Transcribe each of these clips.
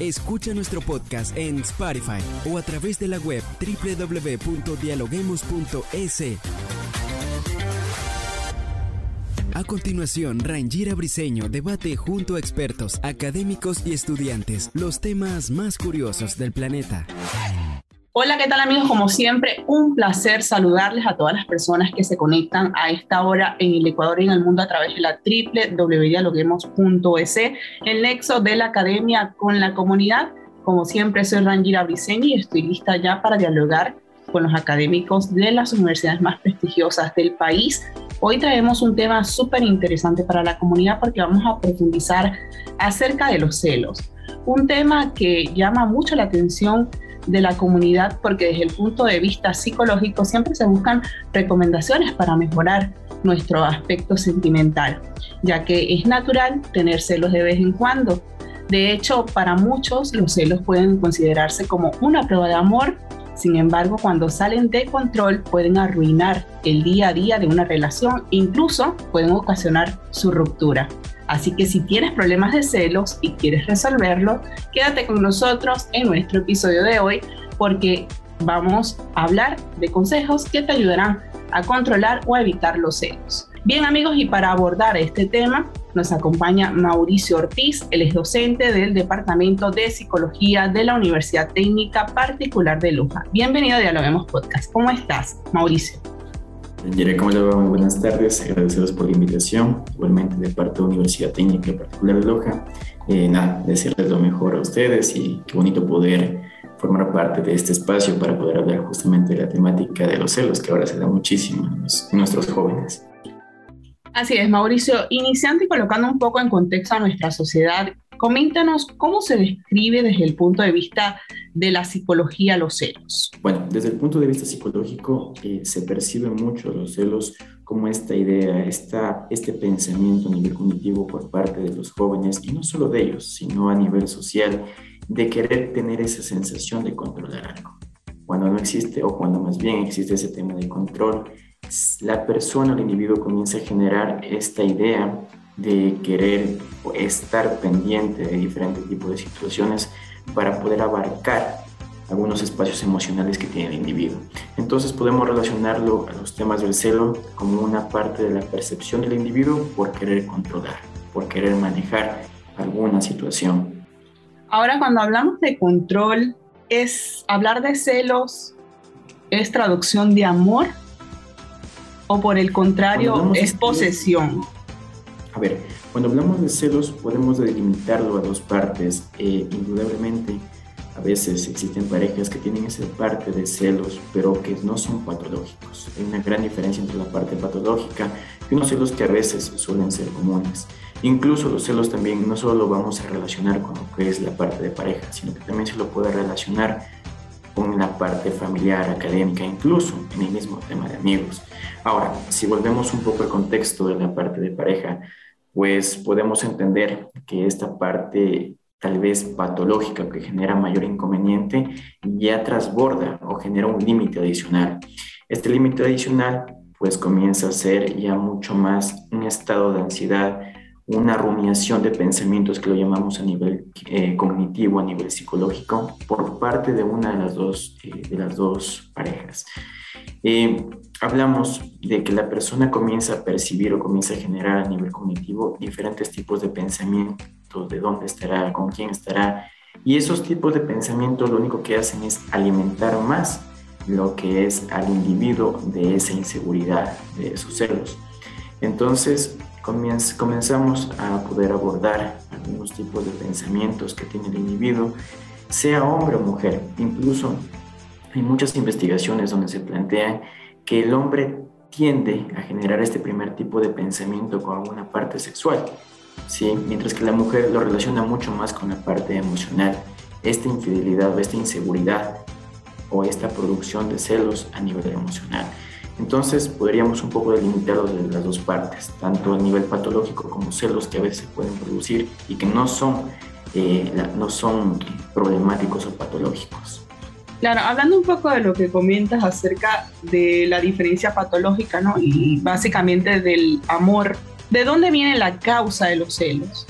Escucha nuestro podcast en Spotify o a través de la web www.dialoguemos.es. A continuación, Rangira Briseño debate junto a expertos, académicos y estudiantes los temas más curiosos del planeta. Hola, ¿qué tal amigos? Como siempre, un placer saludarles a todas las personas que se conectan a esta hora en el Ecuador y en el mundo a través de la www.dialoguemos.es, el nexo de la academia con la comunidad. Como siempre, soy Rangira Briseño y estoy lista ya para dialogar con los académicos de las universidades más prestigiosas del país. Hoy traemos un tema súper interesante para la comunidad porque vamos a profundizar acerca de los celos. Un tema que llama mucho la atención de la comunidad porque desde el punto de vista psicológico siempre se buscan recomendaciones para mejorar nuestro aspecto sentimental, ya que es natural tener celos de vez en cuando. De hecho, para muchos los celos pueden considerarse como una prueba de amor sin embargo, cuando salen de control pueden arruinar el día a día de una relación, incluso pueden ocasionar su ruptura. Así que si tienes problemas de celos y quieres resolverlo, quédate con nosotros en nuestro episodio de hoy porque vamos a hablar de consejos que te ayudarán a controlar o evitar los celos. Bien amigos, y para abordar este tema nos acompaña Mauricio Ortiz, él es docente del Departamento de Psicología de la Universidad Técnica Particular de Luja. Bienvenido a Dialoguemos Podcast. ¿Cómo estás, Mauricio? Yere, ¿cómo le va? Muy buenas tardes. Agradeceros por la invitación. Igualmente de parte de la Universidad Técnica Particular de Loja. Eh, nada, desearles lo mejor a ustedes y qué bonito poder formar parte de este espacio para poder hablar justamente de la temática de los celos, que ahora se da muchísimo en nuestros jóvenes. Así es, Mauricio. Iniciando y colocando un poco en contexto a nuestra sociedad, coméntanos cómo se describe desde el punto de vista de la psicología los celos. Bueno, desde el punto de vista psicológico eh, se percibe mucho los celos como esta idea, esta, este pensamiento a nivel cognitivo por parte de los jóvenes, y no solo de ellos, sino a nivel social, de querer tener esa sensación de controlar algo. Cuando no existe, o cuando más bien existe ese tema de control, la persona, el individuo comienza a generar esta idea de querer estar pendiente de diferentes tipos de situaciones para poder abarcar algunos espacios emocionales que tiene el individuo. Entonces podemos relacionarlo a los temas del celo como una parte de la percepción del individuo por querer controlar, por querer manejar alguna situación. Ahora cuando hablamos de control, es hablar de celos, es traducción de amor o por el contrario es posesión? A ver, cuando hablamos de celos podemos delimitarlo a dos partes. Eh, indudablemente, a veces existen parejas que tienen esa parte de celos, pero que no son patológicos. Hay una gran diferencia entre la parte patológica y unos celos que a veces suelen ser comunes. Incluso los celos también no solo lo vamos a relacionar con lo que es la parte de pareja, sino que también se lo puede relacionar con la parte familiar, académica, incluso en el mismo tema de amigos. Ahora, si volvemos un poco al contexto de la parte de pareja, pues podemos entender que esta parte tal vez patológica que genera mayor inconveniente ya trasborda o genera un límite adicional. Este límite adicional pues comienza a ser ya mucho más un estado de ansiedad, una rumiación de pensamientos que lo llamamos a nivel eh, cognitivo, a nivel psicológico, por parte de una de las dos, eh, de las dos parejas. Eh, hablamos de que la persona comienza a percibir o comienza a generar a nivel cognitivo diferentes tipos de pensamientos, de dónde estará, con quién estará, y esos tipos de pensamientos lo único que hacen es alimentar más lo que es al individuo de esa inseguridad, de esos celos. Entonces, comenzamos a poder abordar algunos tipos de pensamientos que tiene el individuo, sea hombre o mujer. Incluso hay muchas investigaciones donde se plantean que el hombre tiende a generar este primer tipo de pensamiento con alguna parte sexual, ¿sí? mientras que la mujer lo relaciona mucho más con la parte emocional. Esta infidelidad o esta inseguridad o esta producción de celos a nivel emocional. Entonces podríamos un poco delimitarlo de las dos partes, tanto a nivel patológico como celos que a veces pueden producir y que no son, eh, no son problemáticos o patológicos. Claro, hablando un poco de lo que comentas acerca de la diferencia patológica, ¿no? Y básicamente del amor, ¿de dónde viene la causa de los celos?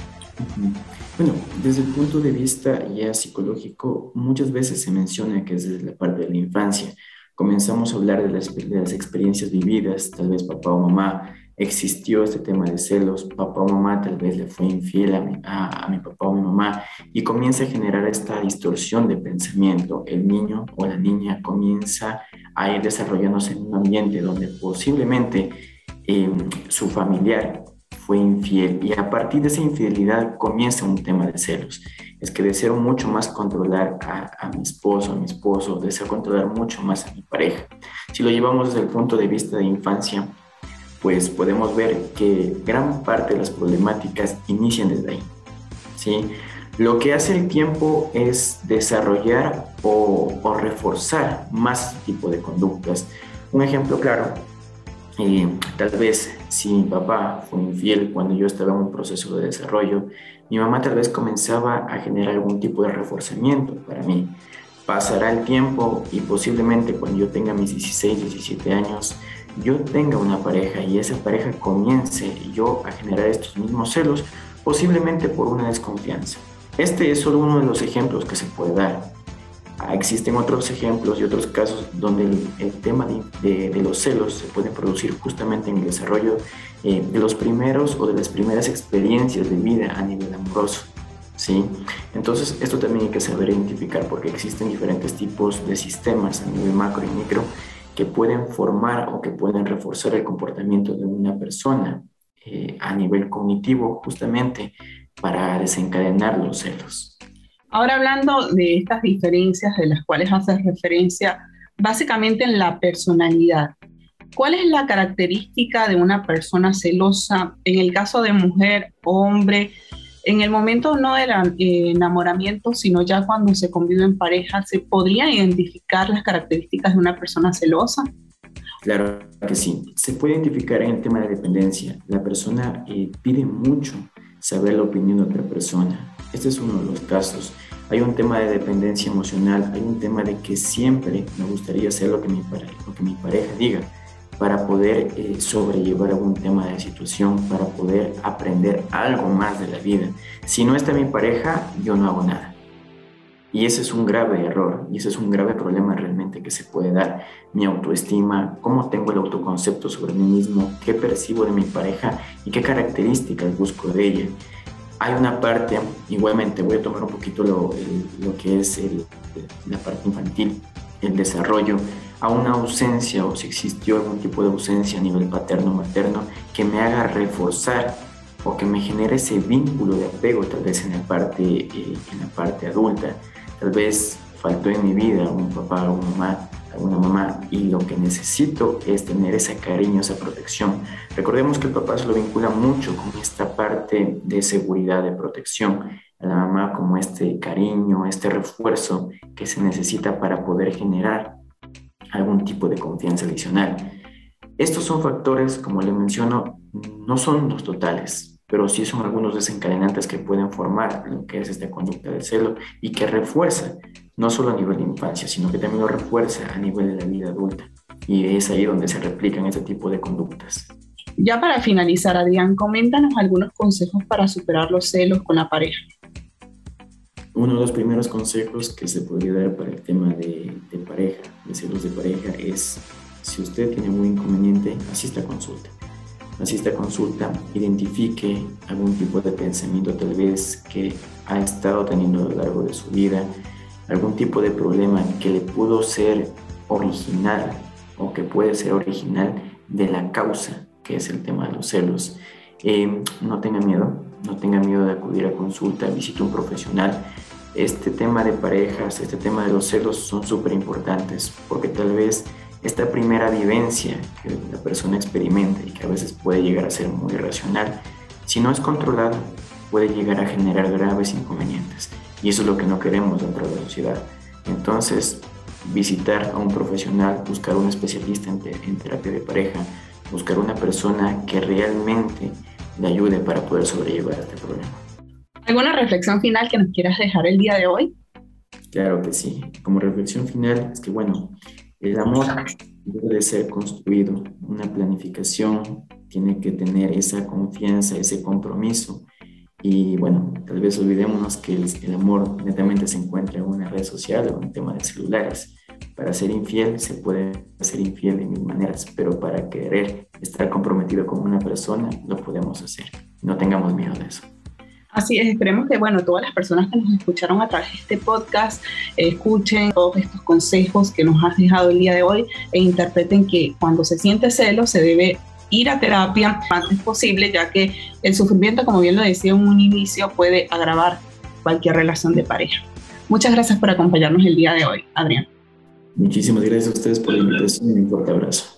Bueno, desde el punto de vista ya psicológico, muchas veces se menciona que es desde la parte de la infancia. Comenzamos a hablar de las, de las experiencias vividas, tal vez papá o mamá existió este tema de celos, papá o mamá tal vez le fue infiel a mi, papá o mi mamá y comienza a generar esta distorsión de pensamiento. El niño o la niña comienza a ir desarrollándose en un ambiente donde posiblemente em, su familiar fue infiel y a partir de esa infidelidad comienza un tema de celos. Es que deseo mucho más controlar a, mi esposo, a mi esposo, deseo controlar mucho más a mi pareja. Si lo llevamos desde el punto de vista de infancia, pues podemos ver que gran parte de las problemáticas inician desde ahí. ¿sí? Lo que hace el tiempo es desarrollar o, reforzar más tipo de conductas. Un ejemplo claro, eh, tal vez si mi papá fue infiel cuando yo estaba en un proceso de desarrollo, mi mamá tal vez comenzaba a generar algún tipo de reforzamiento para mí. Pasará el tiempo y posiblemente cuando yo tenga mis 16, 17 años, yo tenga una pareja y esa pareja comience yo a generar estos mismos celos, posiblemente por una desconfianza. Este es solo uno de los ejemplos que se puede dar. Existen otros ejemplos y otros casos donde el, tema de, los celos se puede producir justamente en el desarrollo eh, de los primeros o de las primeras experiencias de vida a nivel amoroso. ¿sí? Entonces, esto también hay que saber identificar porque existen diferentes tipos de sistemas a nivel macro y micro que pueden formar o que pueden reforzar el comportamiento de una persona eh, a nivel cognitivo justamente para desencadenar los celos. Ahora hablando de estas diferencias de las cuales haces referencia, básicamente en la personalidad. ¿Cuál es la característica de una persona celosa en el caso de mujer, hombre? en el momento no del eh, enamoramiento, sino ya cuando se convive en pareja, ¿se podrían identificar las características de una persona celosa? Claro que sí. Se puede identificar en el tema de dependencia. La persona eh, pide mucho saber la opinión de otra persona. Este es uno de los casos. Hay un tema de dependencia emocional, hay un tema de que siempre me gustaría hacer lo que mi, lo que mi pareja diga para poder eh, sobrellevar algún tema de situación, para poder aprender algo más de la vida. Si no está mi pareja, yo no hago nada. Y ese es un grave error y ese es un grave problema realmente que se puede dar. Mi autoestima, cómo tengo el autoconcepto sobre mí mismo, qué percibo de mi pareja y qué características busco de ella. Hay una parte, igualmente voy a tomar un poquito lo, lo que es la parte infantil, el desarrollo a una ausencia o si existió algún tipo de ausencia a nivel paterno-materno que me haga reforzar o que me genere ese vínculo de apego tal vez en la parte, eh, en la parte adulta. Tal vez faltó en mi vida un papá o una mamá, alguna mamá y lo que necesito es tener ese cariño, esa protección. Recordemos que el papá se lo vincula mucho con esta parte de seguridad, de protección. A la mamá como este cariño, este refuerzo que se necesita para poder generar algún tipo de confianza adicional. Estos son factores, como le menciono, no son los totales, pero sí son algunos desencadenantes que pueden formar lo que es esta conducta de celo y que refuerza no solo a nivel de infancia, sino que también lo refuerza a nivel de la vida adulta. Y es ahí donde se replican este tipo de conductas. Ya para finalizar, Adrián, coméntanos algunos consejos para superar los celos con la pareja uno de los primeros consejos que se podría dar para el tema de, pareja, de celos de pareja, es si usted tiene algún inconveniente, asista a consulta. Asista a consulta, identifique algún tipo de pensamiento tal vez que ha estado teniendo a lo largo de su vida, algún tipo de problema que le pudo ser original o que puede ser original de la causa que es el tema de los celos. Eh, no tenga miedo, no tenga miedo de acudir a consulta, visite un profesional este tema de parejas, este tema de los celos son súper importantes porque tal vez esta primera vivencia que la persona experimenta y que a veces puede llegar a ser muy irracional, si no es controlado, puede llegar a generar graves inconvenientes. Y eso es lo que no queremos dentro de la sociedad. Entonces, visitar a un profesional, buscar un especialista en, en terapia de pareja, buscar una persona que realmente le ayude para poder sobrellevar este problema. ¿Alguna reflexión final que nos quieras dejar el día de hoy? Claro que sí. Como reflexión final es que, bueno, el amor debe de ser construido, una planificación tiene que tener esa confianza, ese compromiso. Y bueno, tal vez olvidémonos que el, el amor netamente se encuentra en una red social o en tema de celulares. Para ser infiel se puede ser infiel de mil maneras, pero para querer estar comprometido con una persona lo podemos hacer. No tengamos miedo de eso. Así es, esperemos que bueno, todas las personas que nos escucharon a través de este podcast escuchen todos estos consejos que nos has dejado el día de hoy e interpreten que cuando se siente celo se debe ir a terapia antes posible, ya que el sufrimiento, como bien lo decía en un inicio, puede agravar cualquier relación de pareja. Muchas gracias por acompañarnos el día de hoy, Adrián. Muchísimas gracias a ustedes por la invitación y un fuerte abrazo.